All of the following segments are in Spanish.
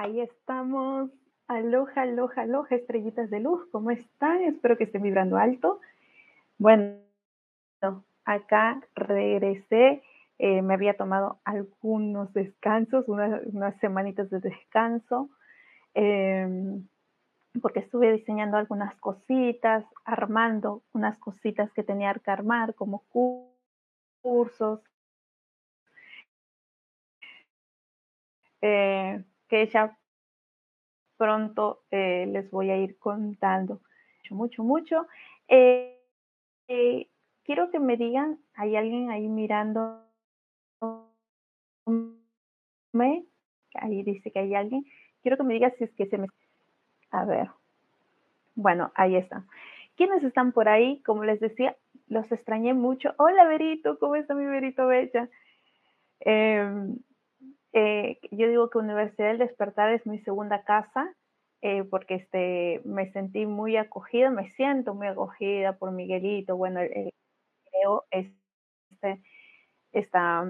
Ahí estamos. Aloha, aloha, aloha, estrellitas de luz. ¿Cómo están? Espero que estén vibrando alto. Bueno, acá regresé. Eh, me había tomado algunos descansos, unas, semanitas de descanso, em, porque estuve diseñando algunas cositas, armando unas cositas que tenía que armar, como cursos, eh, que ya pronto eh, les voy a ir contando mucho, mucho, mucho. Eh, eh, quiero que me digan, ¿hay alguien ahí mirando? Ahí dice que hay alguien. Quiero que me digas si es que se me... A ver. Bueno, ahí está. ¿Quiénes están por ahí? Como les decía, los extrañé mucho. Hola, Berito, ¿cómo está mi Berito Bella? Eh, yo digo que Universidad del Despertar es mi segunda casa eh, porque este, me sentí muy acogida, me siento muy acogida por Miguelito, bueno, creo este, esta,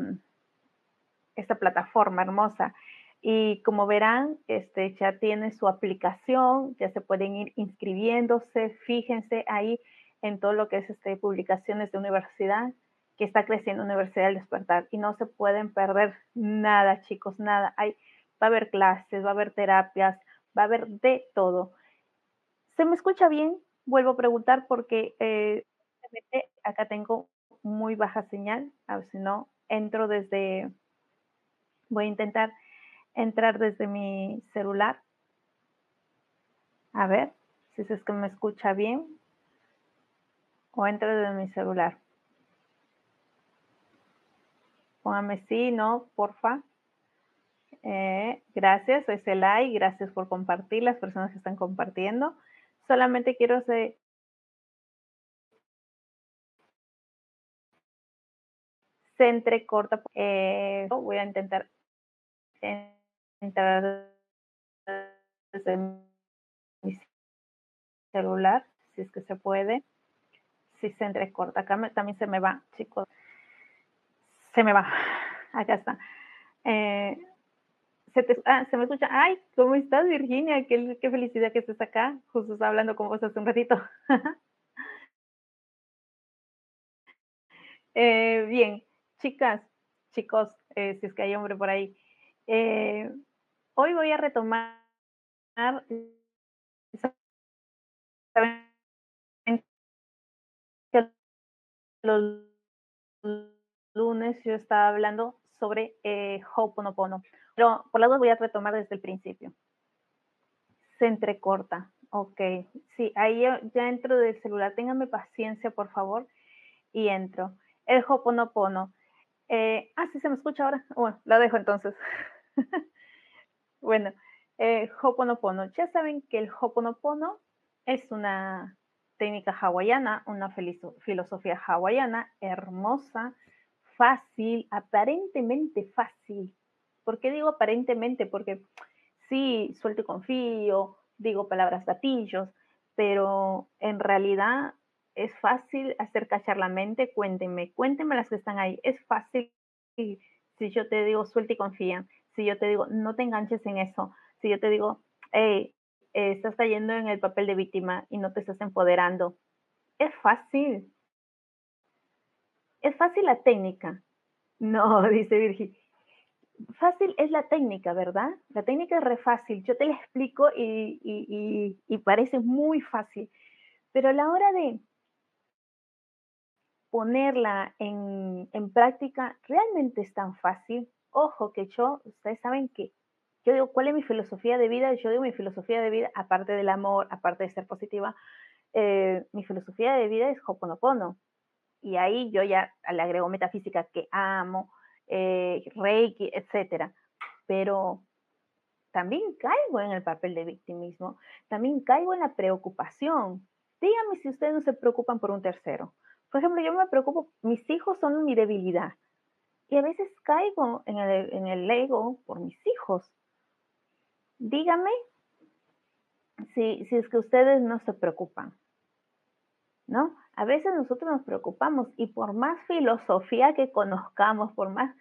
esta plataforma hermosa. Y como verán, este, ya tiene su aplicación, ya se pueden ir inscribiéndose, fíjense ahí en todo lo que es este, publicaciones de universidad que está creciendo Universidad del Despertar y no se pueden perder nada, chicos, nada. Hay, va a haber clases, va a haber terapias, va a haber de todo. ¿Se me escucha bien? Vuelvo a preguntar porque eh, acá tengo muy baja señal, a ver si no, entro desde, voy a intentar entrar desde mi celular. A ver si es que me escucha bien o entro desde mi celular. Póngame sí, no, porfa. Eh, gracias, es el like, gracias por compartir, las personas que están compartiendo. Solamente quiero se, se entrecorta. Eh, voy a intentar entrar desde mi celular, si es que se puede. Si se entrecorta, acá también se me va, chicos se me va. Acá está. Eh, ah, se, me escucha. Ay, ¿cómo estás, Virginia? Qué, felicidad que estés acá. Justo hablando con vos hace un ratito. Eh, bien, chicas, chicos, eh, si es que hay hombre por ahí. hoy voy a retomar. los lunes yo estaba hablando sobre eh, Ho'oponopono, pero por la duda voy a retomar desde el principio. Se entrecorta, ok. Sí, ahí ya, entro del celular. Ténganme paciencia, por favor, y entro. El Ho'oponopono. Eh, ah, sí, se me escucha ahora. Bueno, la dejo entonces. bueno, eh, Ho'oponopono. Ya saben que el Ho'oponopono es una técnica hawaiana, una filosofía hawaiana hermosa, fácil, aparentemente fácil. ¿Por qué digo aparentemente? Porque sí, suelto y confío, digo palabras gatillos, pero en realidad es fácil hacer cachar la mente. Cuéntenme, cuéntenme las que están ahí. Es fácil si yo te digo suelta y confía, si yo te digo no te enganches en eso, si yo te digo, hey, estás cayendo en el papel de víctima y no te estás empoderando. Es fácil, es fácil la técnica. No, dice Virgil. Fácil es la técnica, ¿verdad? La técnica es re fácil. Yo te la explico y, parece muy fácil. Pero a la hora de ponerla en, práctica, realmente es tan fácil. Ojo que yo, ustedes saben que yo digo, ¿cuál es mi filosofía de vida? Yo digo, mi filosofía de vida, aparte del amor, aparte de ser positiva, eh, mi filosofía de vida es Hoponopono y ahí yo ya le agrego metafísica que amo, eh, Reiki, etcétera. Pero también caigo en el papel de victimismo, también caigo en la preocupación. Dígame si ustedes no se preocupan por un tercero. Por ejemplo, yo me preocupo, mis hijos son mi debilidad. Y a veces caigo en el, en el ego por mis hijos. Dígame si, si es que ustedes no se preocupan. ¿No? A veces nosotros nos preocupamos y por más filosofía que conozcamos, por más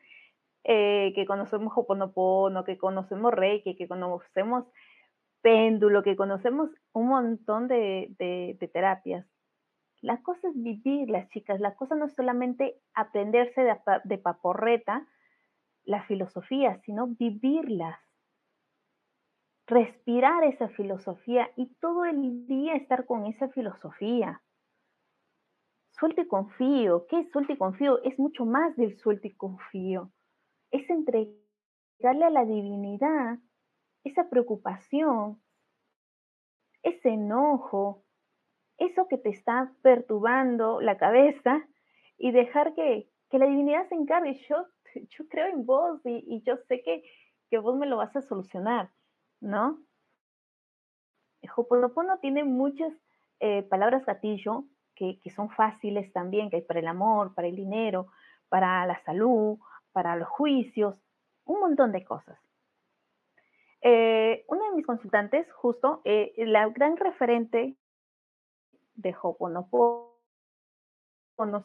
eh, que conocemos Hoponopono, que conocemos Reiki, que conocemos péndulo, que conocemos un montón de, terapias. La cosa es vivirlas, chicas. La cosa no es solamente aprenderse de, de paporreta la filosofía, sino vivirlas. Respirar esa filosofía y todo el día estar con esa filosofía. Suelte y confío. ¿Qué es suelte y confío? Es mucho más del suelte y confío. Es entregarle a la divinidad esa preocupación, ese enojo, eso que te está perturbando la cabeza y dejar que, la divinidad se encargue. Yo, yo creo en vos y, yo sé que, que, vos me lo vas a solucionar, ¿no? Hoponopono tiene muchas eh, palabras gatillo que, son fáciles también, que hay para el amor, para el dinero, para la salud, para los juicios, un montón de cosas. Eh, una de mis consultantes, justo, eh, la gran referente de Hoponopono,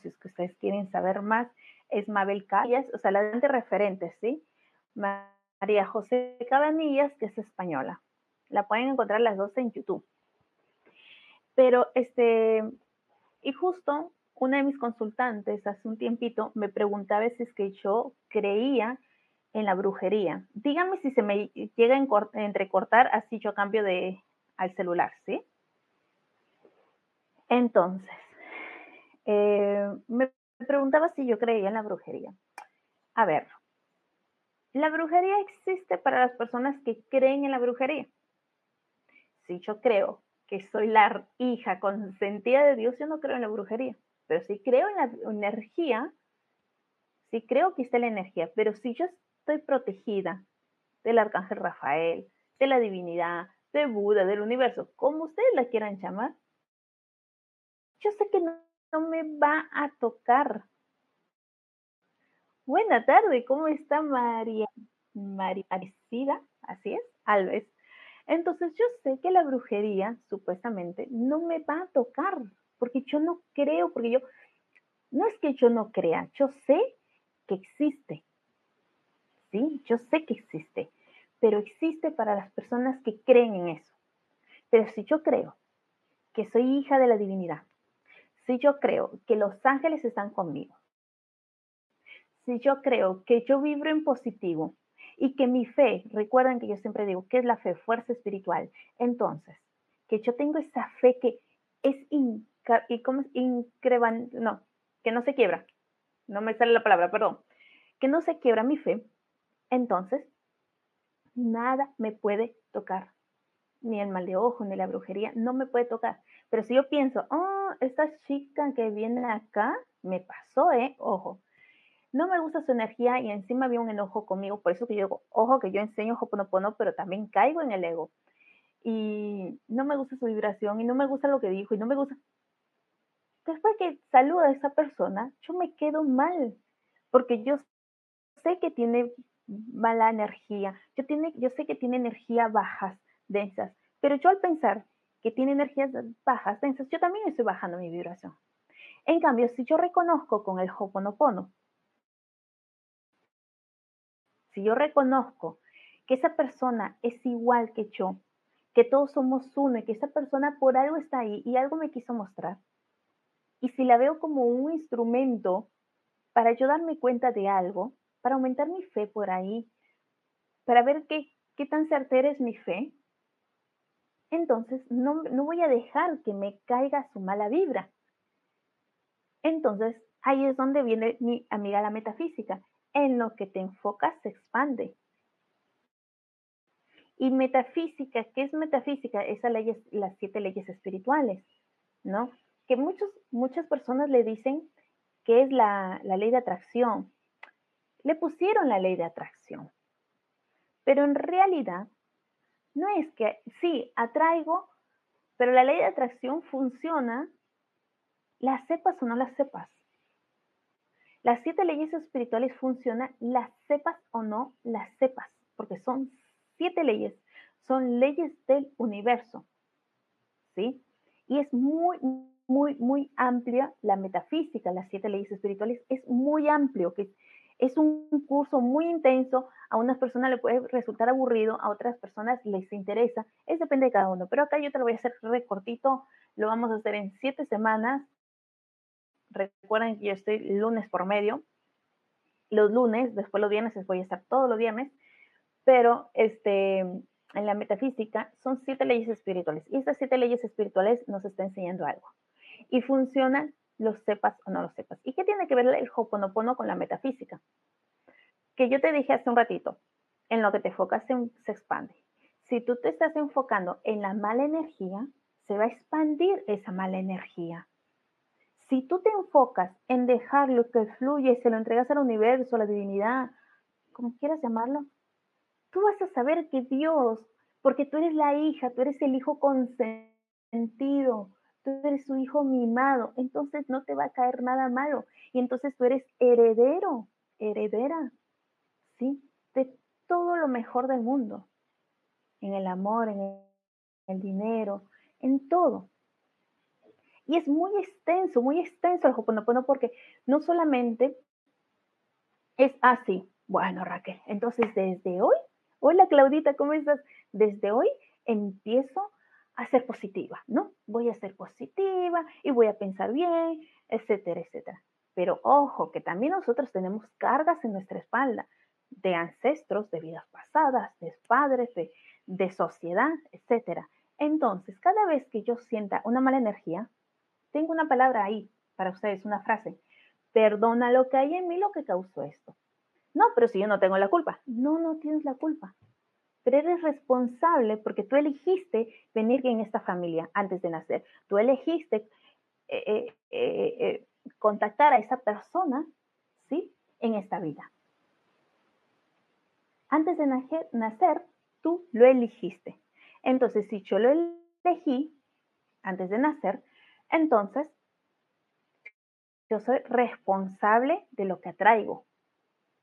si es que ustedes quieren saber más, es Mabel Cabanillas, o sea, la referente, ¿sí? María José Cabanillas, que es española. La pueden encontrar las dos en YouTube. Pero, este, y justo una de mis consultantes hace un tiempito me preguntaba si es que yo creía en la brujería. Díganme si se me llega a entrecortar, así yo cambio de al celular, ¿sí? Entonces, eh, me preguntaba si yo creía en la brujería. A ver, la brujería existe para las personas que creen en la brujería. Si yo creo que soy la hija consentida de Dios, yo no creo en la brujería. Pero si creo en la energía, sí creo que está la energía. Pero si yo estoy protegida del arcángel Rafael, de la divinidad, de Buda, del universo, como ustedes la quieran llamar, yo sé que no, me va a tocar. Buena tarde, ¿cómo está María? María así es, Alves. Entonces yo sé que la brujería, supuestamente, no me va a tocar, porque yo no creo, porque yo, no es que yo no crea, yo sé que existe, yo sé que existe, pero existe para las personas que creen en eso. Pero si yo creo que soy hija de la divinidad, si yo creo que los ángeles están conmigo, si yo creo que yo vibro en positivo y que mi fe, recuerden que yo siempre digo que es la fe, fuerza espiritual, entonces, que yo tengo esa fe que es es no, que no se quiebra, no me sale la palabra, perdón, que no se quiebra mi fe, entonces nada me puede tocar. Ni el mal de ojo, ni la brujería, no me puede tocar. Pero si yo pienso, oh, esta chica que viene acá, me pasó, ¿eh? Ojo. No me gusta su energía y encima había un enojo conmigo, por eso que yo ojo, que yo enseño Hoponopono, pero también caigo en el ego. Y no me gusta su vibración y no me gusta lo que dijo y no me gusta. Después que saluda a esa persona, yo me quedo mal, porque yo sé que tiene mala energía. Yo, tiene, yo sé que tiene energías bajas, densas, pero yo al pensar que tiene energías bajas, densas, yo también estoy bajando mi vibración. En cambio, si yo reconozco con el Hoponopono, si yo reconozco que esa persona es igual que yo, que todos somos uno y que esa persona por algo está ahí y algo me quiso mostrar, y si la veo como un instrumento para yo darme cuenta de algo, para aumentar mi fe por ahí, para ver qué, qué tan certera es mi fe, entonces no, no voy a dejar que me caiga su mala vibra. Entonces, ahí es donde viene mi amiga la metafísica. En lo que te enfocas se expande. Y metafísica, ¿qué es metafísica? Esas leyes, las siete leyes espirituales, ¿no? Que muchos, muchas personas le dicen que es la, la ley de atracción, le pusieron la ley de atracción. Pero en realidad, no es que, sí, atraigo, pero la ley de atracción funciona, las sepas o no las sepas. Las siete leyes espirituales funcionan, las sepas o no las sepas, porque son siete leyes, son leyes del universo. ¿Sí? Y es muy, muy, muy amplia la metafísica, las siete leyes espirituales, es muy amplio, que Es un curso muy intenso, a unas personas le puede resultar aburrido, a otras personas les interesa, es depende de cada uno, pero acá yo te lo voy a hacer recortito, lo vamos a hacer en siete semanas. Recuerden que yo estoy lunes por medio, los lunes, después los viernes voy a estar todos los viernes, pero este, en la metafísica son siete leyes espirituales y estas siete leyes espirituales nos está enseñando algo y funcionan lo sepas o no lo sepas. ¿Y qué tiene que ver el Hoponopono con la metafísica? Que yo te dije hace un ratito, en lo que te enfocas se expande. Si tú te estás enfocando en la mala energía, se va a expandir esa mala energía. Si tú te enfocas en dejar lo que fluye, se lo entregas al universo, a la divinidad, como quieras llamarlo, tú vas a saber que Dios, porque tú eres la hija, tú eres el hijo consentido, tú eres su hijo mimado, entonces no te va a caer nada malo. Y entonces tú eres heredero, heredera, ¿sí? De todo lo mejor del mundo, en el amor, en el dinero, en todo. Y es muy extenso, muy extenso el Hoponopono porque no solamente es así. bueno, Raquel, entonces desde hoy, hola Claudita, ¿cómo estás? Desde hoy empiezo a ser positiva, ¿no? Voy a ser positiva y voy a pensar bien, etcétera, etcétera. Pero ojo, que también nosotros tenemos cargas en nuestra espalda de ancestros, de vidas pasadas, de padres, de, de sociedad, etcétera. Entonces, cada vez que yo sienta una mala energía, tengo una palabra ahí para ustedes, una frase. Perdona lo que hay en mí lo que causó esto. No, pero si yo no tengo la culpa. No, no tienes la culpa pero eres responsable porque tú elegiste venir en esta familia antes de nacer. Tú elegiste eh, eh, eh, contactar a esa persona, ¿sí? En esta vida. Antes de nacer, tú lo elegiste. Entonces, si yo lo elegí antes de nacer, entonces yo soy responsable de lo que atraigo.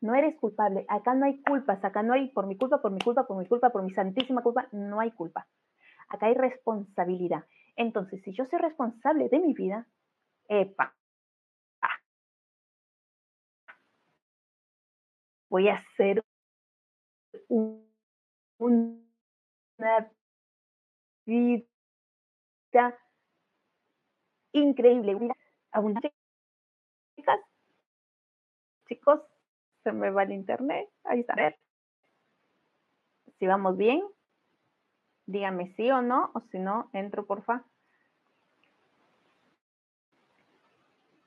No eres culpable. Acá no hay culpas. Acá no hay por mi culpa, por mi culpa, por mi culpa, por mi santísima culpa. No hay culpa. Acá hay responsabilidad. Entonces, si yo soy responsable de mi vida, epa, voy a hacer una vida increíble, abundante. Chicos, se me va el internet. Ahí está. A ver. Si vamos bien, dígame sí o no, o si no, entro, porfa.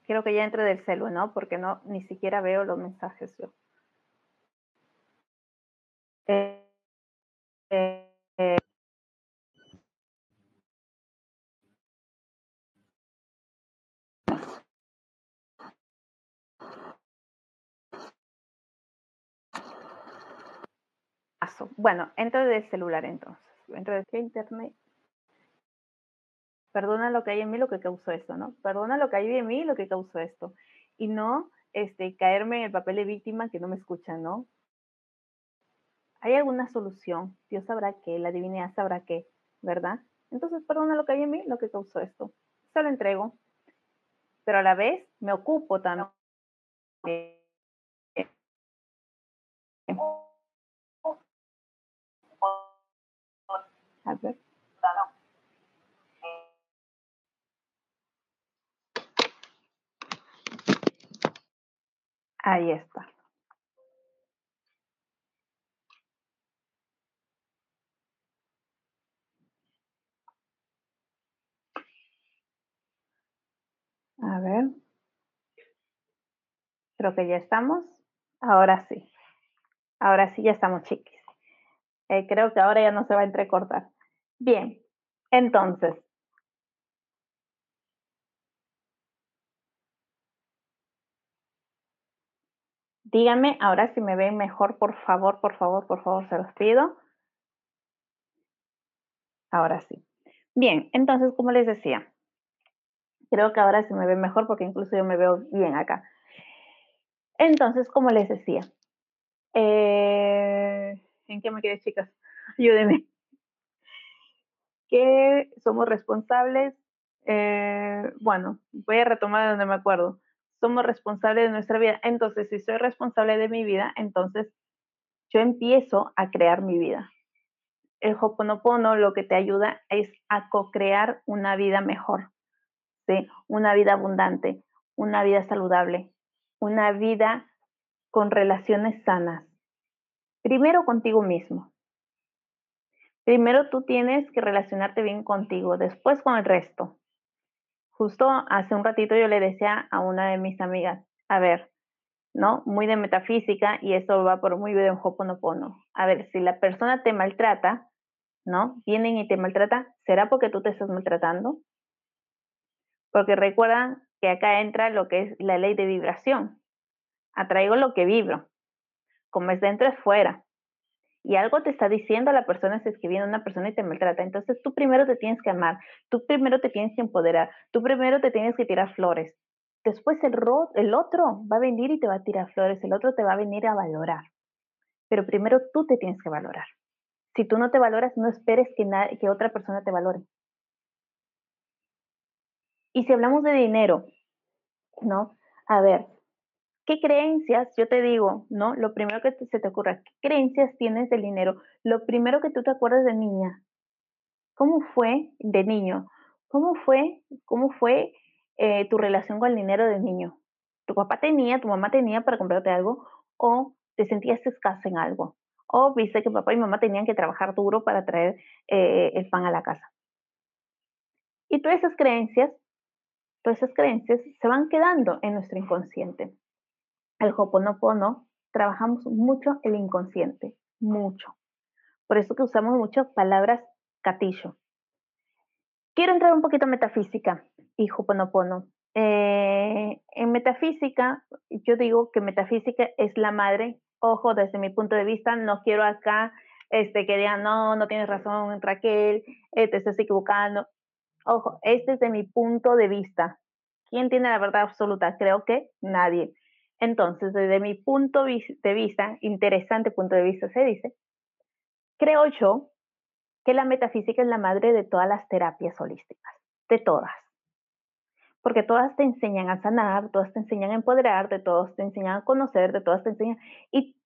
Quiero que ya entre del celu, ¿no? Porque no, ni siquiera veo los mensajes yo. Eh, eh. Bueno, entro del celular entonces. Entro de internet. Perdona lo que hay en mí lo que causó esto, ¿no? Perdona lo que hay en mí lo que causó esto. Y no este, caerme en el papel de víctima que no me escucha, ¿no? ¿Hay alguna solución? Dios sabrá qué, la divinidad sabrá qué, ¿verdad? Entonces, perdona lo que hay en mí lo que causó esto. Se lo entrego. Pero a la vez me ocupo también. A ver. Ahí está. A ver. Creo que ya estamos. Ahora sí. Ahora sí ya estamos chiquis. Eh, creo que ahora ya no se va a entrecortar. Bien, entonces. Díganme ahora si me ven mejor, por favor, por favor, por favor, se los pido. Ahora sí. Bien, entonces, como les decía, creo que ahora sí me ven mejor porque incluso yo me veo bien acá. Entonces, como les decía, eh, ¿en qué me quedé, chicas? Ayúdenme somos responsables, eh, bueno, voy a retomar donde me acuerdo, somos responsables de nuestra vida. Entonces, si soy responsable de mi vida, entonces yo empiezo a crear mi vida. El Hoponopono lo que te ayuda es a co-crear una vida mejor, ¿sí? una vida abundante, una vida saludable, una vida con relaciones sanas. Primero contigo mismo. Primero tú tienes que relacionarte bien contigo, después con el resto. Justo hace un ratito yo le decía a una de mis amigas, a ver, ¿no? Muy de metafísica y eso va por muy de hoponopono. A ver, si la persona te maltrata, ¿no? Vienen y te maltrata, ¿será porque tú te estás maltratando? Porque recuerda que acá entra lo que es la ley de vibración. Atraigo lo que vibro. Como es dentro es fuera. Y algo te está diciendo la persona si es que viene una persona y te maltrata. Entonces tú primero te tienes que amar, tú primero te tienes que empoderar, tú primero te tienes que tirar flores. Después el, el otro va a venir y te va a tirar flores, el otro te va a venir a valorar. Pero primero tú te tienes que valorar. Si tú no te valoras, no esperes que, que otra persona te valore. Y si hablamos de dinero, ¿no? A ver, ¿qué creencias, yo te digo, ¿no? Lo primero que se te ocurra, ¿qué creencias tienes del dinero? Lo primero que tú te acuerdas de niña, ¿cómo fue de niño? ¿Cómo fue, cómo fue eh, tu relación con el dinero de niño? ¿Tu papá tenía, tu mamá tenía para comprarte algo o te sentías escasa en algo? ¿O viste que papá y mamá tenían que trabajar duro para traer eh, el pan a la casa? Y todas esas creencias Todas esas creencias se van quedando en nuestro inconsciente. El Hoponopono trabajamos mucho el inconsciente, mucho. Por eso que usamos muchas palabras catillo. Quiero entrar un poquito en metafísica y Hoponopono. Eh, en metafísica, yo digo que metafísica es la madre. Ojo, desde mi punto de vista, no quiero acá este, que digan, no, no tienes razón, Raquel, eh, te estás equivocando. Ojo, este es de mi punto de vista. ¿Quién tiene la verdad absoluta? Creo que nadie. Entonces, desde mi punto de vista, interesante punto de vista se dice, creo yo que la metafísica es la madre de todas las terapias holísticas, de todas. Porque todas te enseñan a sanar, todas te enseñan a empoderarte, todas te enseñan a conocer, de todas te enseñan. Y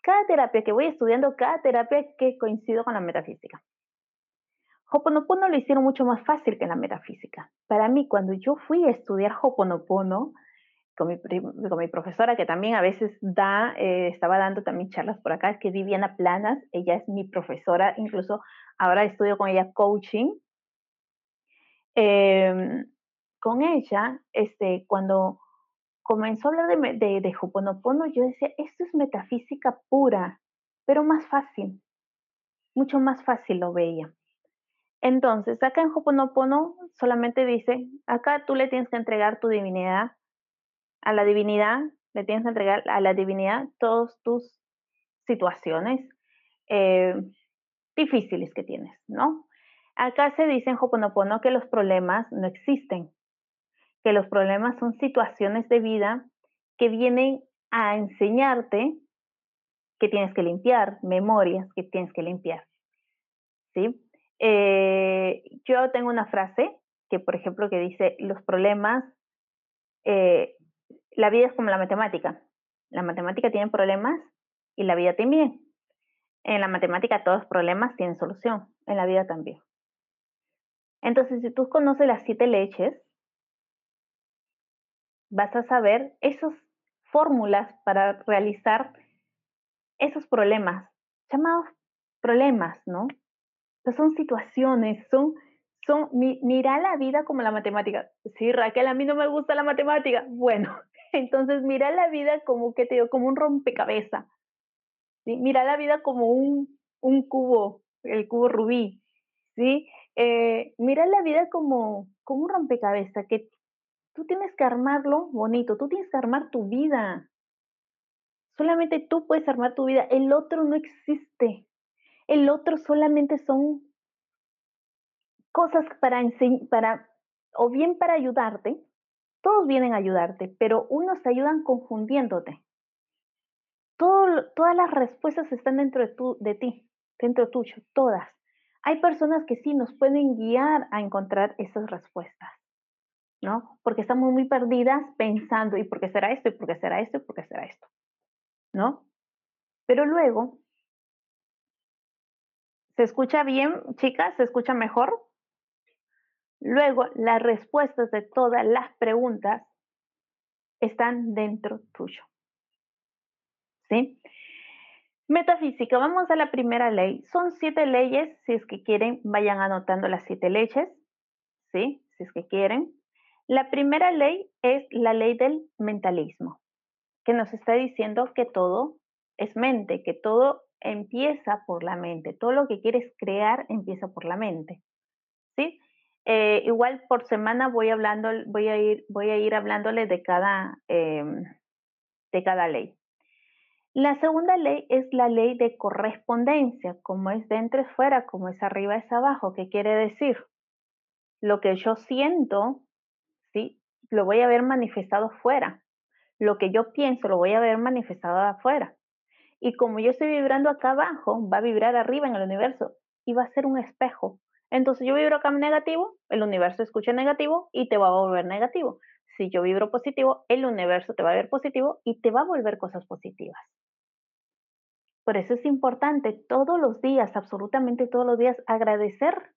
cada terapia que voy estudiando, cada terapia que coincido con la metafísica. Hoponopono lo hicieron mucho más fácil que la metafísica. Para mí, cuando yo fui a estudiar Hoponopono, con mi, con mi profesora que también a veces da, eh, estaba dando también charlas por acá, que Viviana Planas, ella es mi profesora, incluso ahora estudio con ella coaching. Em, con ella, este, cuando comenzó a hablar de, de, de Hoponopono, yo decía, esto es metafísica pura, pero más fácil, mucho más fácil lo veía. Entonces, acá en Hoponopono solamente dice, acá tú le tienes que entregar tu divinidad, a la divinidad, le tienes que entregar a la divinidad todas tus situaciones eh, difíciles que tienes, ¿no? Acá se dice en Hoponopono que los problemas no existen, que los problemas son situaciones de vida que vienen a enseñarte que tienes que limpiar, memorias que tienes que limpiar. ¿Sí? Eh, yo tengo una frase que, por ejemplo, que dice, los problemas, eh, la vida es como la matemática. La matemática tiene problemas y la vida también. En la matemática todos los problemas tienen solución, en la vida también. Entonces, si tú conoces las siete leches, vas a saber esas fórmulas para realizar esos problemas, llamados problemas, ¿no? son situaciones, son, son, mira la vida como la matemática. Sí, Raquel, a mí no me gusta la matemática. Bueno, entonces mira la vida como que te digo, como un rompecabezas. ¿sí? Mira la vida como un, un cubo, el cubo rubí. ¿sí? Eh, mira la vida como, como un rompecabezas, que tú tienes que armarlo bonito, tú tienes que armar tu vida. Solamente tú puedes armar tu vida, el otro no existe. El otro solamente son cosas para para, o bien para ayudarte, todos vienen a ayudarte, pero unos te ayudan confundiéndote. todas las respuestas están dentro de, ti, dentro tuyo, todas. Hay personas que sí nos pueden guiar a encontrar esas respuestas. ¿no? Porque estamos muy perdidas pensando, ¿y por qué será esto? ¿Y por qué será esto? ¿Y por qué será esto? ¿No? Pero luego, ¿se escucha bien, chicas? ¿Se escucha mejor? Luego, las respuestas de todas las preguntas están dentro tuyo. ¿Sí? Metafísica, vamos a la primera ley. Son siete leyes, si es que quieren, vayan anotando las siete leyes, ¿sí? Si es que quieren. La primera ley es la ley del mentalismo, que nos está diciendo que todo es mente, que todo empieza por la mente, todo lo que quieres crear empieza por la mente, ¿sí? Eh, igual por semana voy hablando, voy a ir, voy a ir hablándole de cada, em, de cada ley. La segunda ley es la ley de correspondencia, como es dentro es fuera, como es arriba es abajo. ¿Qué quiere decir? Lo que yo siento, ¿sí? Lo voy a ver manifestado fuera. Lo que yo pienso lo voy a ver manifestado afuera. Y como yo estoy vibrando acá abajo, va a vibrar arriba en el universo y va a ser un espejo entonces yo vibro acá negativo, el universo escucha negativo y te va a volver negativo. Si yo vibro positivo, el universo te va a ver positivo y te va a volver cosas positivas. Por eso es importante todos los días, absolutamente todos los días, agradecer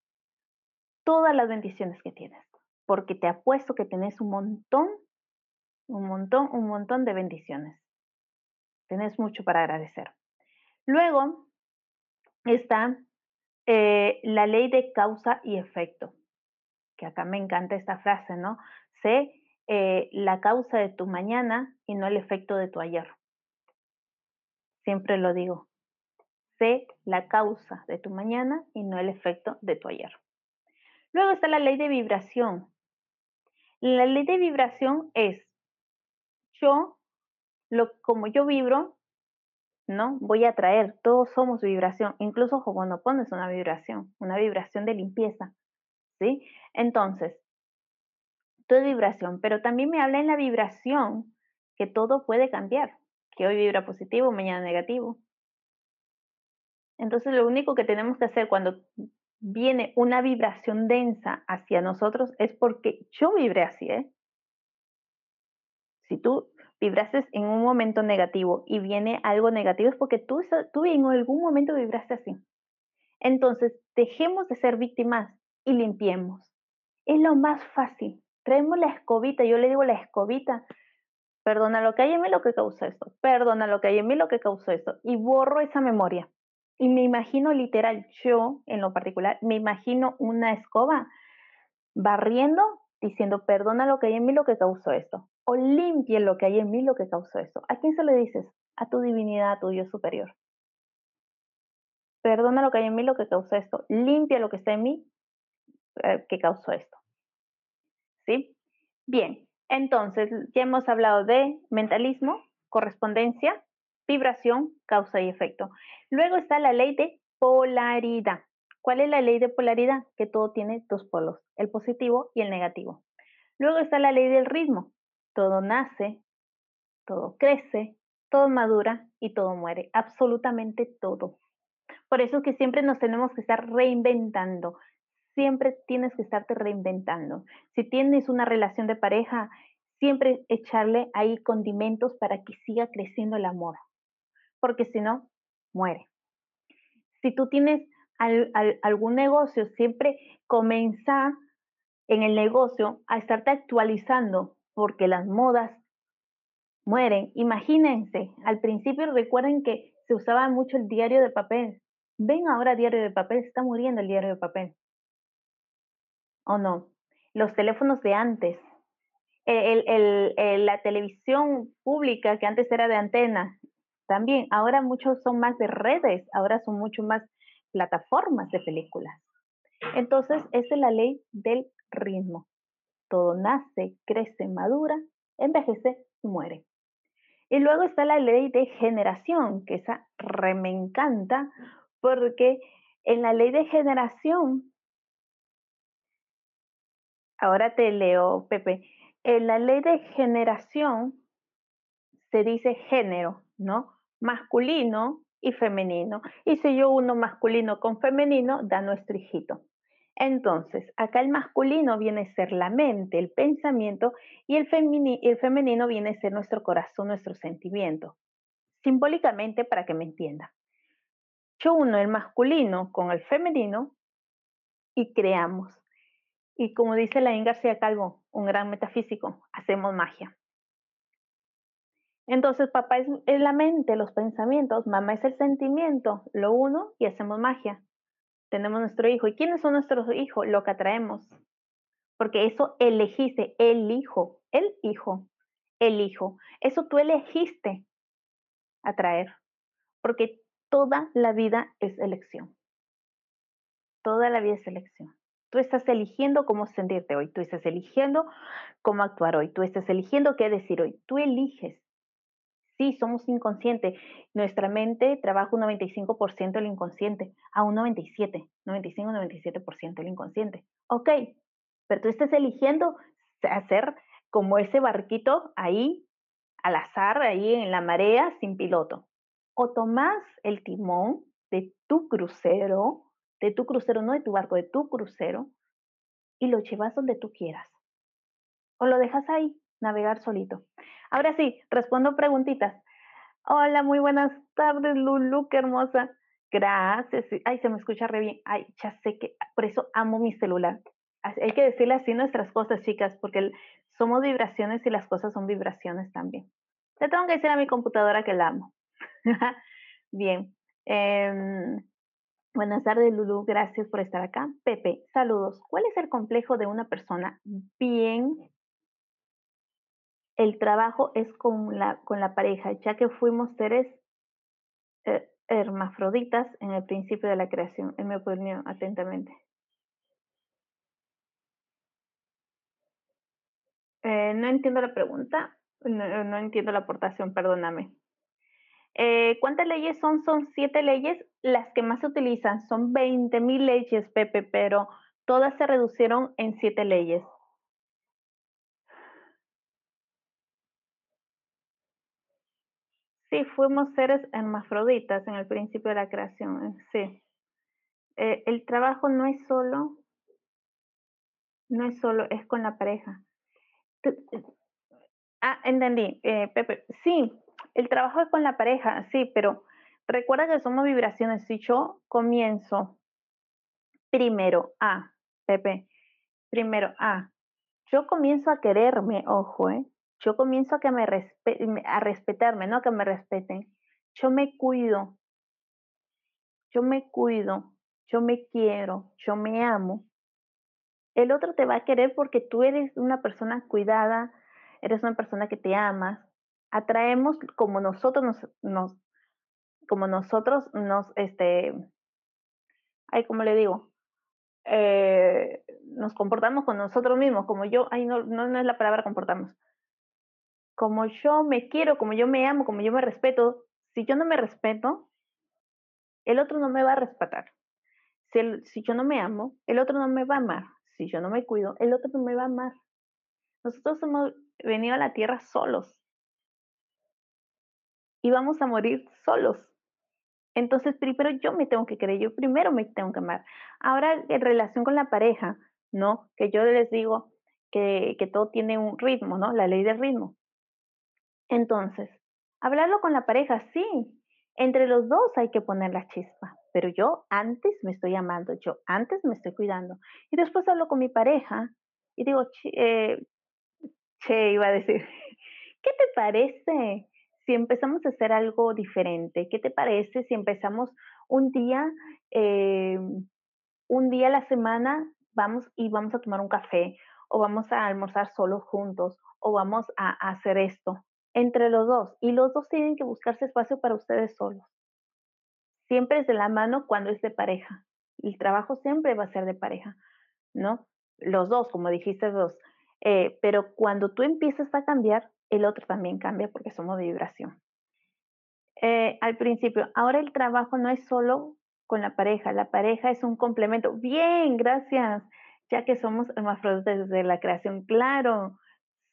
todas las bendiciones que tienes, porque te apuesto que tenés un montón, un montón, un montón de bendiciones. Tenés mucho para agradecer. Luego está eh, la ley de causa y efecto, que acá me encanta esta frase, ¿no? Sé eh, la causa de tu mañana y no el efecto de tu ayer. Siempre lo digo. Sé la causa de tu mañana y no el efecto de tu ayer. Luego está la ley de vibración. La ley de vibración es yo, lo, como yo vibro, ¿no? Voy a traer, todos somos vibración, incluso Ho'oponopono es una vibración, una vibración de limpieza, ¿sí? Entonces, todo es vibración, pero también me habla en la vibración que todo puede cambiar, que hoy vibra positivo, mañana negativo. Entonces, lo único que tenemos que hacer cuando viene una vibración densa hacia nosotros es porque yo vibré así, ¿eh? Si tú vibraste en un momento negativo y viene algo negativo es porque tú, tú en algún momento vibraste así. Entonces, dejemos de ser víctimas y limpiemos. Es lo más fácil. Traemos la escobita, yo le digo la escobita, perdona lo que hay en mí lo que causó esto, perdona lo que hay en mí lo que causó esto, y borro esa memoria. Y me imagino literal, yo en lo particular, me imagino una escoba barriendo, diciendo, perdona lo que hay en mí lo que causó esto o limpie lo que hay en mí lo que causó eso. ¿A quién se lo dices? A tu divinidad, a tu Dios superior. Perdona lo que hay en mí lo que causó esto. Limpia lo que está en mí eh, que causó esto. ¿Sí? Bien, entonces ya hemos hablado de mentalismo, correspondencia, vibración, causa y efecto. Luego está la ley de polaridad. ¿Cuál es la ley de polaridad? Que todo tiene dos polos, el positivo y el negativo. Luego está la ley del ritmo todo nace, todo crece, todo madura y todo muere, absolutamente todo. Por eso es que siempre nos tenemos que estar reinventando, siempre tienes que estarte reinventando. Si tienes una relación de pareja, siempre echarle ahí condimentos para que siga creciendo el amor, porque si no, muere. Si tú tienes algún negocio, siempre comienza en el negocio a estarte actualizando porque las modas mueren. Imagínense, al principio recuerden que se usaba mucho el diario de papel. Ven ahora diario de papel, está muriendo el diario de papel. ¿O no? Los teléfonos de antes, la televisión pública que antes era de antena, también, ahora muchos son más de redes, ahora son mucho más plataformas de películas. Entonces, esa es la ley del ritmo. Todo nace, crece, madura, envejece y muere. Y luego está la ley de generación, que esa re me encanta, porque en la ley de generación, ahora te leo, Pepe, en la ley de generación se dice género, ¿no? Masculino y femenino. Y si yo uno masculino con femenino, da nuestro hijito. Entonces, acá el masculino viene a ser la mente, el pensamiento, y el, el femenino viene a ser nuestro corazón, nuestro sentimiento. Simbólicamente, para que me entienda. Yo uno el masculino con el femenino y creamos. Y como dice Laín García Calvo, un gran metafísico, hacemos magia. Entonces, papá es, la mente, los pensamientos, mamá es el sentimiento, lo uno y hacemos magia. Tenemos nuestro hijo. ¿Y quiénes son nuestros hijos? Lo que atraemos. Porque eso elegiste, el hijo, el hijo, el hijo. Eso tú elegiste atraer. Porque toda la vida es elección. Toda la vida es elección. Tú estás eligiendo cómo sentirte hoy, tú estás eligiendo cómo actuar hoy, tú estás eligiendo qué decir hoy, tú eliges. Sí, somos inconscientes. Nuestra mente trabaja un 95% del inconsciente, a un 97, 95-97% del inconsciente. Ok, pero tú estás eligiendo hacer como ese barquito ahí, al azar, ahí en la marea, sin piloto. O tomas el timón de tu crucero, de tu crucero, no de tu barco, de tu crucero, y lo llevas donde tú quieras. O lo dejas ahí, navegar solito. Ahora sí, respondo preguntitas. Hola, muy buenas tardes, Lulu, qué hermosa. Gracias. Ay, se me escucha re bien. Ay, ya sé que por eso amo mi celular. Hay que decirle así nuestras cosas, chicas, porque somos vibraciones y las cosas son vibraciones también. Le tengo que decir a mi computadora que la amo. bien. Em, buenas tardes, Lulu. Gracias por estar acá. Pepe, saludos. ¿Cuál es el complejo de una persona bien el trabajo es con la, con la pareja, ya que fuimos seres eh, hermafroditas en el principio de la creación, en mi opinión, atentamente. Eh, no entiendo la pregunta, no, entiendo la aportación, perdóname. Eh, ¿Cuántas leyes son? Son siete leyes. Las que más se utilizan son 20.000 leyes, Pepe, pero todas se reducieron en siete leyes. Fuimos seres hermafroditas en el principio de la creación, sí. Eh, el trabajo no es solo, no es solo, es con la pareja. Ah, entendí, eh, Pepe. Sí, el trabajo es con la pareja, sí, pero recuerda que somos vibraciones. Si yo comienzo primero a, Pepe, primero a, yo comienzo a quererme, ojo, ¿eh? Yo comienzo a que me a respetarme, no a que me respeten. Yo me cuido, yo me cuido, yo me quiero, yo me amo. El otro te va a querer porque tú eres una persona cuidada, eres una persona que te amas. Atraemos como nosotros nos, nos como nosotros nos, este, ay, ¿cómo le digo? Eh, nos comportamos con nosotros mismos, como yo, ay, no, no, no es la palabra comportamos, como yo me quiero, como yo me amo, como yo me respeto, si yo no me respeto, el otro no me va a respetar. Si, yo no me amo, el otro no me va a amar. Si yo no me cuido, el otro no me va a amar. Nosotros hemos venido a la tierra solos y vamos a morir solos. Entonces, primero yo me tengo que querer, yo primero me tengo que amar. Ahora, en relación con la pareja, ¿no? Que yo les digo que todo tiene un ritmo, ¿no? La ley del ritmo. Entonces, hablarlo con la pareja, sí, entre los dos hay que poner la chispa, pero yo antes me estoy amando, yo antes me estoy cuidando. Y después hablo con mi pareja y digo, che, che iba a decir, ¿qué te parece si empezamos a hacer algo diferente? ¿Qué te parece si empezamos un día, eh, un día a la semana, vamos y vamos a tomar un café o vamos a almorzar solos juntos o vamos a hacer esto? Entre los dos y los dos tienen que buscarse espacio para ustedes solos. Siempre es de la mano cuando es de pareja. El trabajo siempre va a ser de pareja, ¿no? Los dos, como dijiste, dos. Eh, pero cuando tú empiezas a cambiar, el otro también cambia porque somos de vibración. Eh, al principio, ahora el trabajo no es solo con la pareja, la pareja es un complemento. Bien, gracias, ya que somos hermafroditas desde la creación, claro,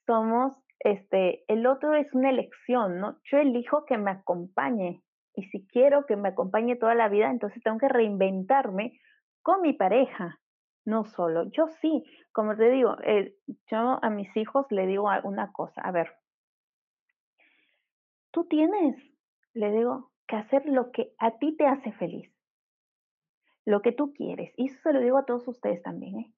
somos este, el otro es una elección, ¿no? Yo elijo que me acompañe y si quiero que me acompañe toda la vida, entonces tengo que reinventarme con mi pareja. no solo. Yo sí, como te digo, yo a mis hijos le digo una cosa, a ver, tú tienes, le digo, que hacer lo que a ti te hace feliz, lo que tú quieres. Y eso se lo digo a todos ustedes también, ¿eh?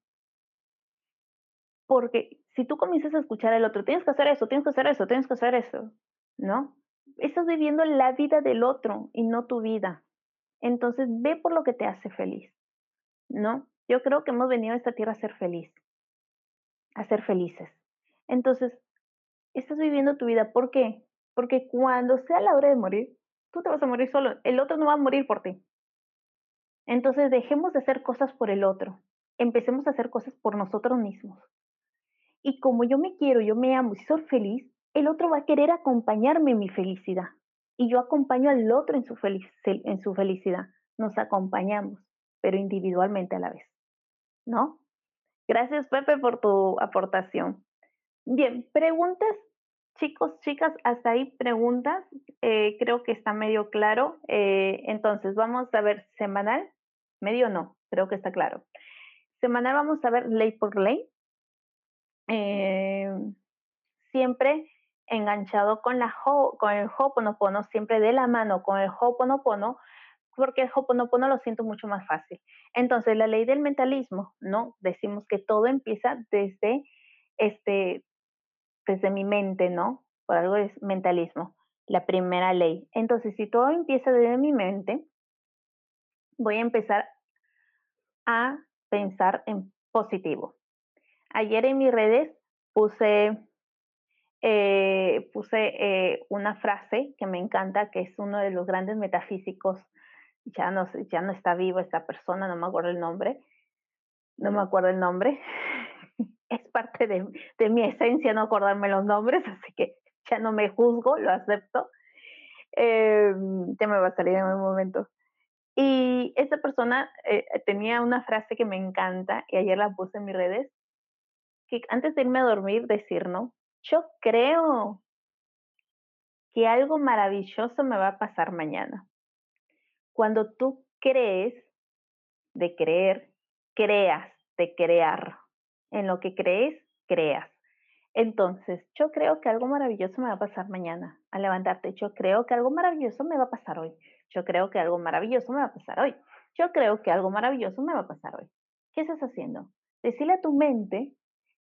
Porque si tú comienzas a escuchar al otro, tienes que hacer eso, tienes que hacer eso, tienes que hacer eso, ¿no? Estás viviendo la vida del otro y no tu vida. Entonces ve por lo que te hace feliz, ¿no? Yo creo que hemos venido a esta tierra a ser feliz, a ser felices. Entonces, estás viviendo tu vida. ¿Por qué? Porque cuando sea la hora de morir, tú te vas a morir solo. El otro no va a morir por ti. Entonces, dejemos de hacer cosas por el otro. Empecemos a hacer cosas por nosotros mismos. Y como yo me quiero, yo me amo y soy feliz, el otro va a querer acompañarme en mi felicidad. Y yo acompaño al otro en su, en su felicidad. Nos acompañamos, pero individualmente a la vez. ¿no? Gracias, Pepe, por tu aportación. Bien, preguntas, chicos, chicas, hasta ahí preguntas. Eh, creo que está medio claro. Eh, entonces, vamos a ver semanal. Medio no, creo que está claro. Semanal vamos a ver ley por ley. Eh, siempre enganchado con, la con el Hoponopono, siempre de la mano con el Hoponopono, porque el Hoponopono lo siento mucho más fácil. Entonces, la ley del mentalismo, ¿no? Decimos que todo empieza desde, este, desde mi mente, ¿no? Por algo es mentalismo, la primera ley. Entonces, si todo empieza desde mi mente, voy a empezar a pensar en positivo. Ayer en mis redes puse, eh, puse eh, una frase que me encanta, que es uno de los grandes metafísicos ya no, ya no está vivo esta persona, no me acuerdo el nombre, no me acuerdo el nombre, es parte de, de, mi esencia no acordarme los nombres, así que ya no me juzgo, lo acepto, eh, ya me va a salir en un momento. Y esta persona eh, tenía una frase que me encanta y ayer la puse en mis redes, que antes de irme a dormir decir, ¿no? Yo creo que algo maravilloso me va a pasar mañana. Cuando tú crees de creer, creas de crear. En lo que crees, creas. Entonces, yo creo que algo maravilloso me va a pasar mañana al levantarte. Yo creo que algo maravilloso me va a pasar hoy. Yo creo que algo maravilloso me va a pasar hoy. Yo creo que algo maravilloso me va a pasar hoy. ¿Qué estás haciendo? Decirle a tu mente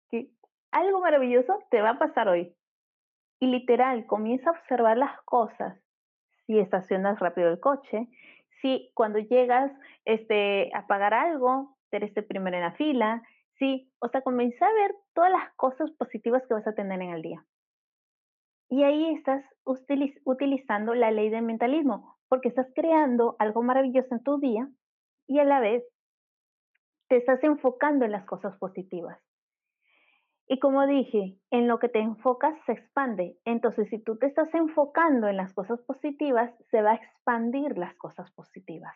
que algo maravilloso te va a pasar hoy. Y literal, comienza a observar las cosas si estacionas rápido el coche, si cuando llegas este, a pagar algo, eres el primero en la fila, sí, o sea, comienza a ver todas las cosas positivas que vas a tener en el día. Y ahí estás utilizando la ley del mentalismo, porque estás creando algo maravilloso en tu día y a la vez te estás enfocando en las cosas positivas. Y como dije, en lo que te enfocas se expande. Entonces, si tú te estás enfocando en las cosas positivas, se va a expandir las cosas positivas.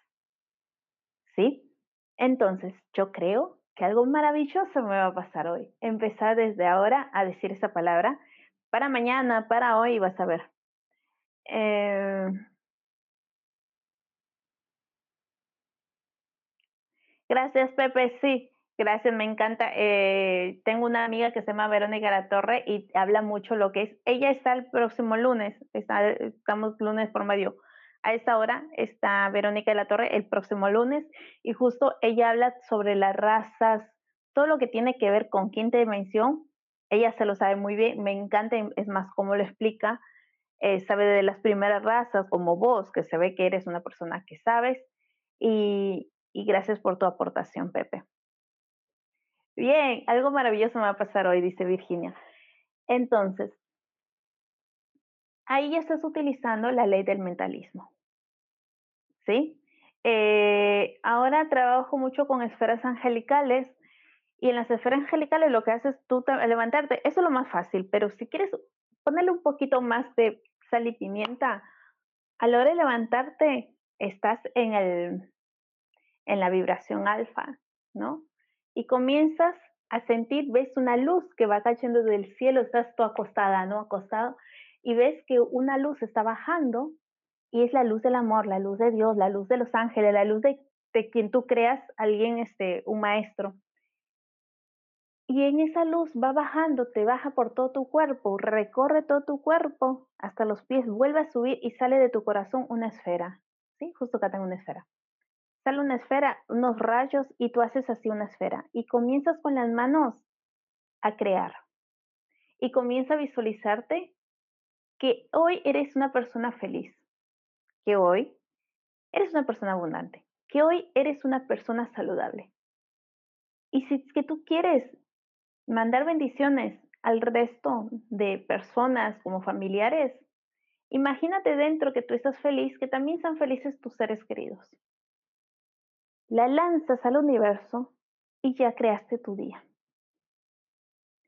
¿Sí? Entonces, yo creo que algo maravilloso me va a pasar hoy. Empezar desde ahora a decir esa palabra. Para mañana, para hoy, vas a ver. Eh, gracias, Pepe. Sí, Gracias, me encanta. Eh, tengo una amiga que se llama Verónica La Torre y habla mucho lo que es. Ella está el próximo lunes, está, estamos lunes por medio. A esta hora está Verónica de la Torre el próximo lunes y justo ella habla sobre las razas, todo lo que tiene que ver con quinta dimensión. Ella se lo sabe muy bien, me encanta, es más, cómo lo explica. Eh, sabe de las primeras razas, como vos, que se ve que eres una persona que sabes. y gracias por tu aportación, Pepe. Bien, algo maravilloso me va a pasar hoy, dice Virginia. Entonces, ahí estás utilizando la ley del mentalismo. ¿Sí? Eh, ahora trabajo mucho con esferas angelicales y en las esferas angelicales lo que haces tú levantarte, eso es lo más fácil, pero si quieres ponerle un poquito más de sal y pimienta, a la hora de levantarte estás en, el, en la vibración alfa, ¿no? Y comienzas a sentir, ves una luz que va cayendo del cielo, estás tú acostada, ¿no? Acostado, y ves que una luz está bajando y es la luz del amor, la luz de Dios, la luz de los ángeles, la luz de de quien tú creas, alguien, este, un maestro. Y en esa luz va bajando, te baja por todo tu cuerpo, recorre todo tu cuerpo hasta los pies, vuelve a subir y sale de tu corazón una esfera. ¿Sí? Justo acá tengo una esfera. Sale una esfera, unos rayos y tú haces así una esfera. Y comienzas con las manos a crear. Y comienza a visualizarte que hoy eres una persona feliz, que hoy eres una persona abundante, que hoy eres una persona saludable. Y si es que tú quieres mandar bendiciones al resto de personas como familiares, imagínate dentro que tú estás feliz, que también sean felices tus seres queridos. La lanzas al universo y ya creaste tu día.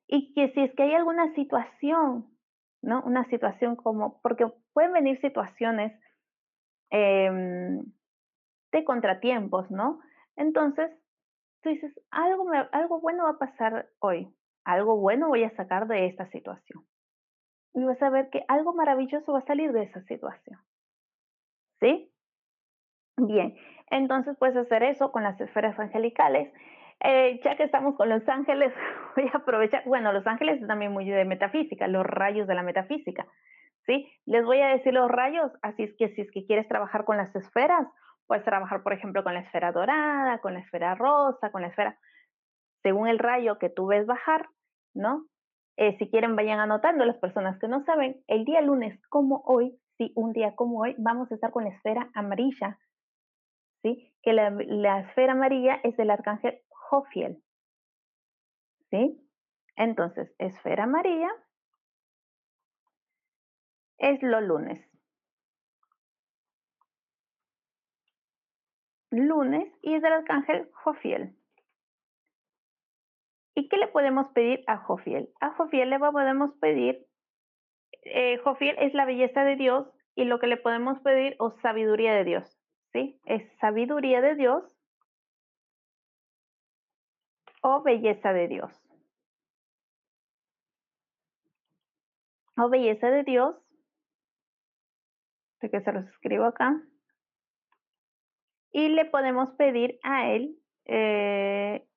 Y que si es que hay alguna situación ¿no? Una situación como, porque pueden venir situaciones em, de contratiempos, ¿no? Entonces, tú dices, algo, algo bueno va a pasar hoy, algo bueno voy a sacar de esta situación. Y vas a ver que algo maravilloso va a salir de esa situación. ¿Sí? Bien, entonces puedes hacer eso con las esferas angelicales eh, ya que estamos con los ángeles, voy a aprovechar, bueno, los ángeles es también muy de metafísica, los rayos de la metafísica, ¿sí? Les voy a decir los rayos, así es que si es que quieres trabajar con las esferas, puedes trabajar, por ejemplo, con la esfera dorada, con la esfera rosa, con la esfera, según el rayo que tú ves bajar, ¿no? Eh, si quieren, vayan anotando las personas que no saben, el día lunes como hoy, sí, un día como hoy, vamos a estar con la esfera amarilla, ¿sí? Que la, esfera amarilla es del arcángel Jofiel. ¿Sí? Entonces, esfera amarilla es los lunes. Lunes y es del arcángel Jofiel. ¿Y qué le podemos pedir a Jofiel? A Jofiel le podemos pedir, eh, Jofiel es la belleza de Dios y lo que le podemos pedir o sabiduría de Dios, ¿sí? Es sabiduría de Dios oh belleza de Dios. Oh belleza de Dios, de que se los escribo acá. Y le podemos pedir a él, eh,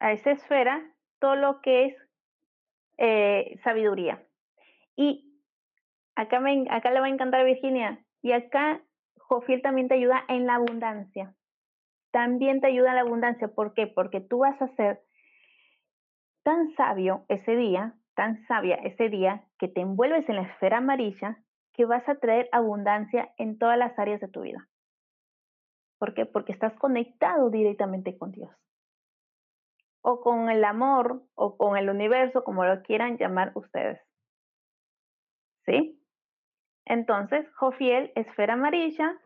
a esa esfera, todo lo que es eh, sabiduría. Y acá, me, acá le va a encantar Virginia. Y acá Jofiel también te ayuda en la abundancia también te ayuda a la abundancia. ¿Por qué? Porque tú vas a ser tan sabio ese día, tan sabia ese día, que te envuelves en la esfera amarilla, que vas a traer abundancia en todas las áreas de tu vida. ¿Por qué? Porque estás conectado directamente con Dios. O con el amor, o con el universo, como lo quieran llamar ustedes. ¿Sí? Entonces, Jofiel, esfera amarilla,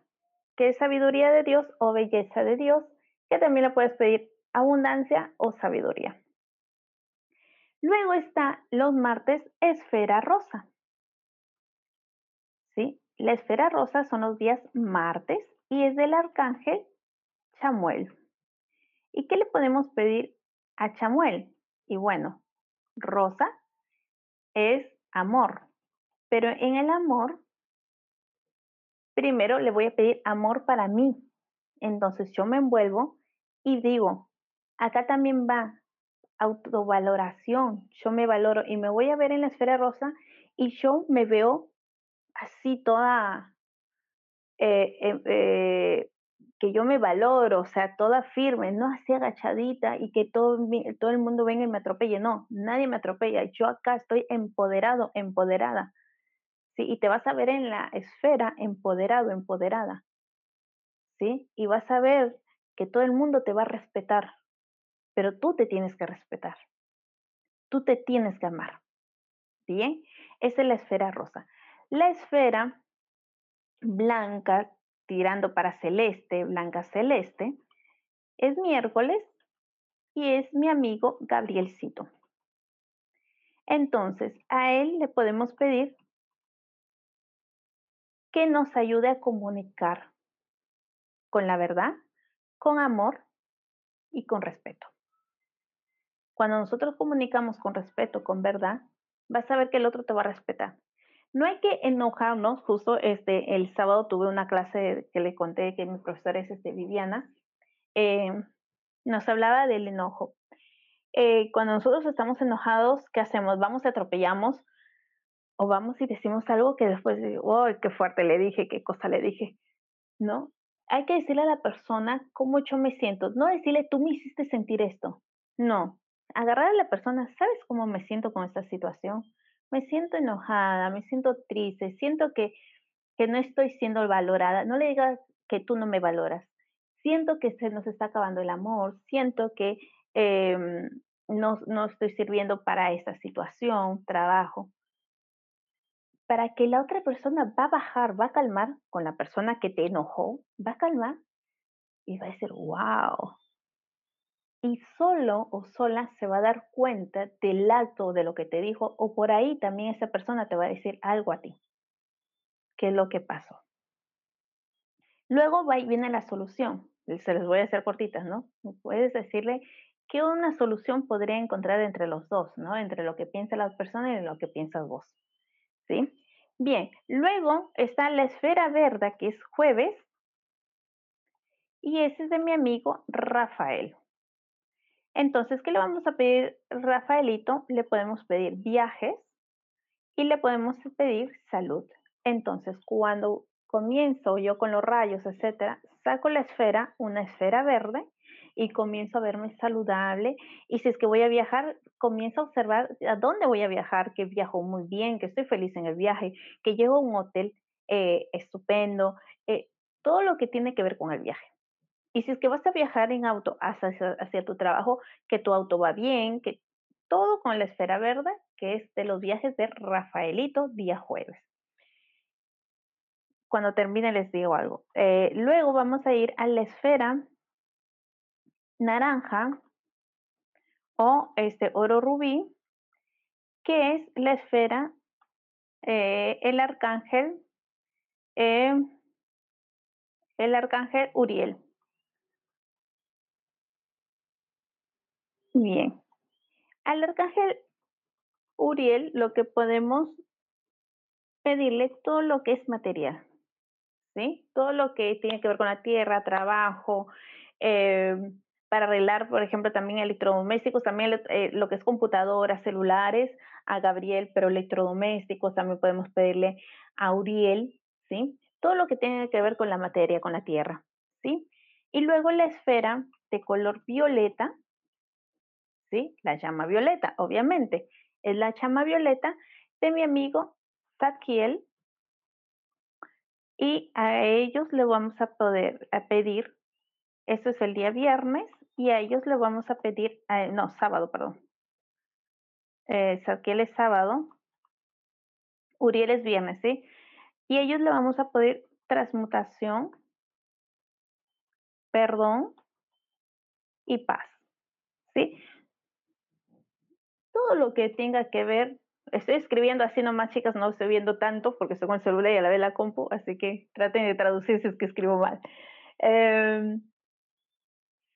que es sabiduría de Dios o belleza de Dios, que también le puedes pedir abundancia o sabiduría. Luego está los martes, esfera rosa. ¿Sí? La esfera rosa son los días martes y es del arcángel Chamuel. ¿Y qué le podemos pedir a Chamuel? Y bueno, rosa es amor, pero en el amor primero le voy a pedir amor para mí. Entonces yo me envuelvo y digo, acá también va autovaloración, yo me valoro y me voy a ver en la esfera rosa y yo me veo así toda, eh, em, eh, que yo me valoro, o sea, toda firme, no así agachadita y que todo, todo el mundo venga y me atropelle, no, nadie me atropella, yo acá estoy empoderado, empoderada. ¿Sí? Y te vas a ver en la esfera empoderado, empoderada, ¿sí? Y vas a ver que todo el mundo te va a respetar, pero tú te tienes que respetar. Tú te tienes que amar. ¿Bien? Esa es la esfera rosa. La esfera blanca, tirando para celeste, blanca celeste, es miércoles y es mi amigo Gabrielcito. Entonces, a él le podemos pedir que nos ayude a comunicar con la verdad, con amor y con respeto. Cuando nosotros comunicamos con respeto, con verdad, vas a ver que el otro te va a respetar. no hay que enojarnos. Justo este, el sábado tuve una clase que le conté que mi profesora es este, Viviana. Eh, nos hablaba del enojo. Eh, cuando nosotros estamos enojados, ¿qué hacemos? Vamos, atropellamos o vamos y decimos algo que después, oh, qué fuerte le dije, qué cosa le dije, ¿no? Hay que decirle a la persona cómo yo me siento, no decirle, tú me hiciste sentir esto, no, agarrar a la persona, ¿sabes cómo me siento con esta situación? Me siento enojada, me siento triste, siento que, que no estoy siendo valorada, no le digas que tú no me valoras, siento que se nos está acabando el amor, siento que eh, no, no estoy sirviendo para esta situación, trabajo para que la otra persona va a bajar, va a calmar con la persona que te enojó, va a calmar y va a decir, wow. Y solo o sola se va a dar cuenta del acto de lo que te dijo o por ahí también esa persona te va a decir algo a ti. ¿Qué es lo que pasó? Luego va y viene la solución. Se les voy a hacer cortitas, ¿no? Puedes decirle qué una solución podría encontrar entre los dos, ¿no? Entre lo que piensa la persona y lo que piensas vos. ¿Sí? Bien, luego está la esfera verde, que es jueves, y ese es de mi amigo Rafael. Entonces, ¿qué le vamos a pedir Rafaelito? Le podemos pedir viajes y le podemos pedir salud. Entonces, cuando comienzo yo con los rayos, etcétera, saco la esfera, una esfera verde, y comienzo a verme saludable. Y si es que voy a viajar, comienzo a observar a dónde voy a viajar, que viajo muy bien, que estoy feliz en el viaje, que llego a un hotel eh, estupendo, eh, todo lo que tiene que ver con el viaje. Y si es que vas a viajar en auto hacia, hacia tu trabajo, que tu auto va bien, que todo con la esfera verde, que es de los viajes de Rafaelito, día jueves. Cuando termine les digo algo. Eh, luego vamos a ir a la esfera naranja o este oro rubí, que es la esfera, eh, el arcángel, eh, el arcángel Uriel. Bien. Al arcángel Uriel lo que podemos pedirle todo lo que es material, ¿sí? Todo lo que tiene que ver con la tierra, trabajo, eh, para arreglar, por ejemplo, también electrodomésticos, también eh, lo que es computadoras, celulares, a Gabriel, pero electrodomésticos también podemos pedirle a Uriel, ¿sí? Todo lo que tiene que ver con la materia, con la tierra, ¿sí? Y luego la esfera de color violeta, ¿sí? La llama violeta, obviamente. Es la llama violeta de mi amigo Zadkiel. Y a ellos le vamos a poder a pedir, esto es el día viernes, y a ellos le vamos a pedir, eh, no, sábado, perdón. Eh, es sábado, Uriel es viernes, ¿sí? Y ellos le vamos a pedir transmutación, perdón y paz, ¿sí? Todo lo que tenga que ver, estoy escribiendo así nomás, chicas, no estoy viendo tanto porque estoy con el celular y a la vez la compu, así que traten de traducir si es que escribo mal. Eh,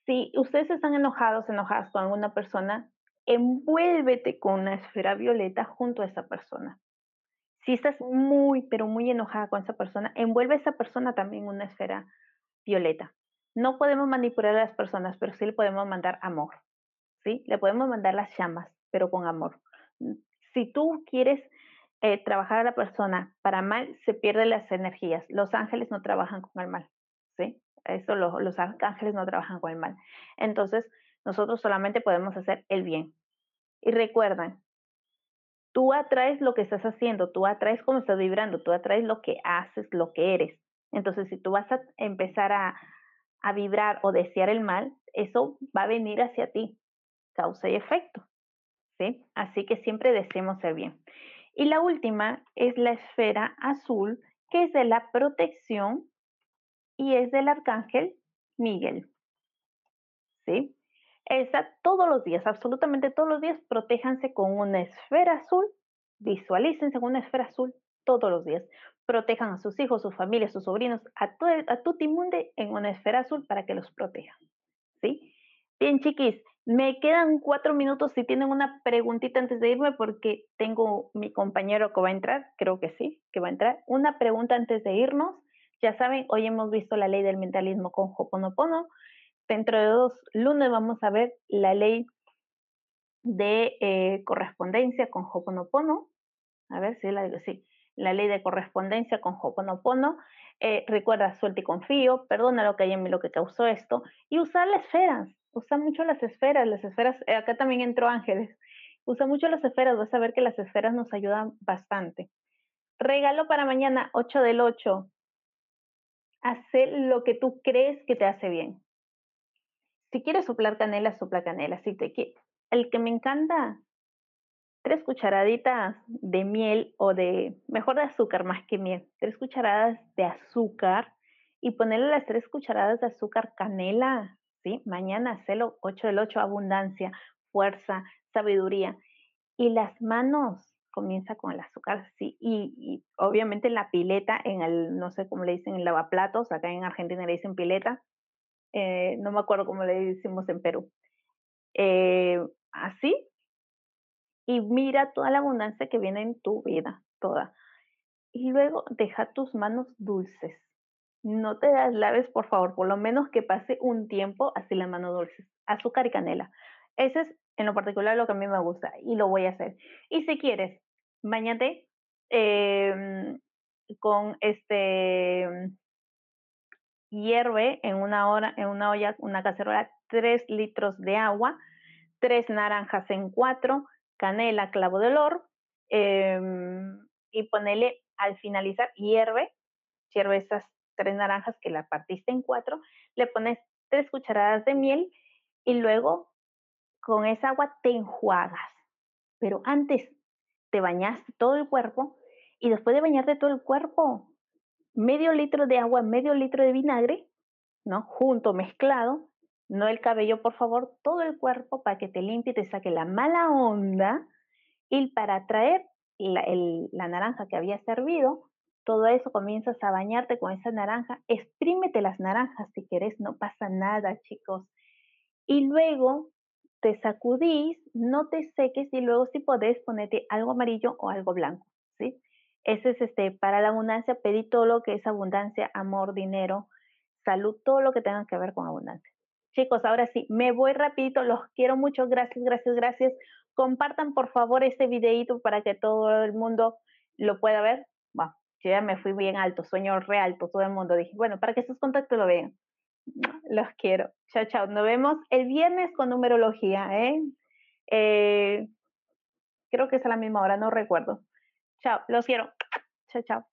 si ustedes están enojados, enojadas con alguna persona, envuélvete con una esfera violeta junto a esa persona. Si estás muy, pero muy enojada con esa persona, envuelve a esa persona también una esfera violeta. No podemos manipular a las personas, pero sí le podemos mandar amor. ¿sí? Le podemos mandar las llamas, pero con amor. Si tú quieres eh, trabajar a la persona para mal, se pierden las energías. Los ángeles no trabajan con el mal. ¿sí? Eso los arcángeles no trabajan con el mal. Entonces, nosotros solamente podemos hacer el bien. Y recuerden, tú atraes lo que estás haciendo, tú atraes cómo estás vibrando, tú atraes lo que haces, lo que eres. Entonces, si tú vas a empezar a, a vibrar o desear el mal, eso va a venir hacia ti, causa y efecto. ¿sí? Así que siempre deseemos el bien. Y la última es la esfera azul, que es de la protección y es del arcángel Miguel. ¿Sí? Esa todos los días, absolutamente todos los días, protéjanse con una esfera azul, visualícense con una esfera azul todos los días. Protejan a sus hijos, sus familias, sus sobrinos, a, todo, a Tutimunde en una esfera azul para que los protejan. ¿Sí? Bien, chiquis, Me quedan cuatro minutos si tienen una preguntita antes de irme porque tengo mi compañero que va a entrar, creo que sí, que va a entrar. Una pregunta antes de irnos. Ya saben, hoy hemos visto la ley del mentalismo con Hoponopono. Dentro de dos lunes vamos a ver la ley de eh, correspondencia con Hoponopono. A ver si la digo, sí. La ley de correspondencia con Hoponopono. Eh, recuerda, suelta y confío, perdona lo que hay en mí, lo que causó esto. Y usar las esferas usa mucho las esferas, las esferas, eh, acá también entró Ángeles, usa mucho las esferas, vas a ver que las esferas nos ayudan bastante. Regalo para mañana, 8 del 8. Hacer lo que tú crees que te hace bien. Si quieres soplar canela, sopla canela. Si te el que me encanta, tres cucharaditas de miel o de, mejor de azúcar más que miel, tres cucharadas de azúcar y ponerle las tres cucharadas de azúcar canela Mañana hacelo 8 del 8, abundancia, fuerza, sabiduría. Y las manos, comienza con el azúcar, sí, y, obviamente la pileta, en el, no sé cómo le dicen, en lavaplatos, acá en Argentina le dicen pileta, eh, no me acuerdo cómo le decimos en Perú. Eh, así, y mira toda la abundancia que viene en tu vida, toda. Y luego deja tus manos dulces, no te das laves, por favor, por lo menos que pase un tiempo así la mano dulce, azúcar y canela. Ese es en lo particular lo que a mí me gusta y lo voy a hacer. Y si quieres, bañate em, con este hierve en una hora, en una olla, una cacerola, tres litros de agua, tres naranjas en cuatro, canela, clavo de olor, em, y ponele al finalizar, hierve, hierve esas tres naranjas que la partiste en cuatro, le pones tres cucharadas de miel y luego con esa agua te enjuagas. Pero antes te bañaste todo el cuerpo y después de bañarte todo el cuerpo, medio litro de agua, medio litro de vinagre, ¿no? Junto, mezclado, no el cabello, por favor, todo el cuerpo para que te limpie y te saque la mala onda y para traer la, la naranja que había servido, todo eso comienzas a bañarte con esa naranja, exprímete las naranjas si querés, no pasa nada, chicos. Y luego te sacudís, no te seques y luego si podés ponerte algo amarillo o algo blanco, ¿sí? Ese es este, para la abundancia, pedí todo lo que es abundancia, amor, dinero, salud, todo lo que tenga que ver con abundancia. Chicos, ahora sí, me voy rapidito, los quiero mucho, gracias, gracias, gracias. Compartan por favor este videito para que todo el mundo lo pueda ver. Bueno, yo ya me fui bien alto, sueño re alto, todo el mundo. Dije, bueno, para que sus contactos lo vean. Los quiero. Chao, chao. Nos vemos el viernes con numerología, ¿eh? eh creo que es a la misma hora, no recuerdo. Chao, los quiero. Chao, chao.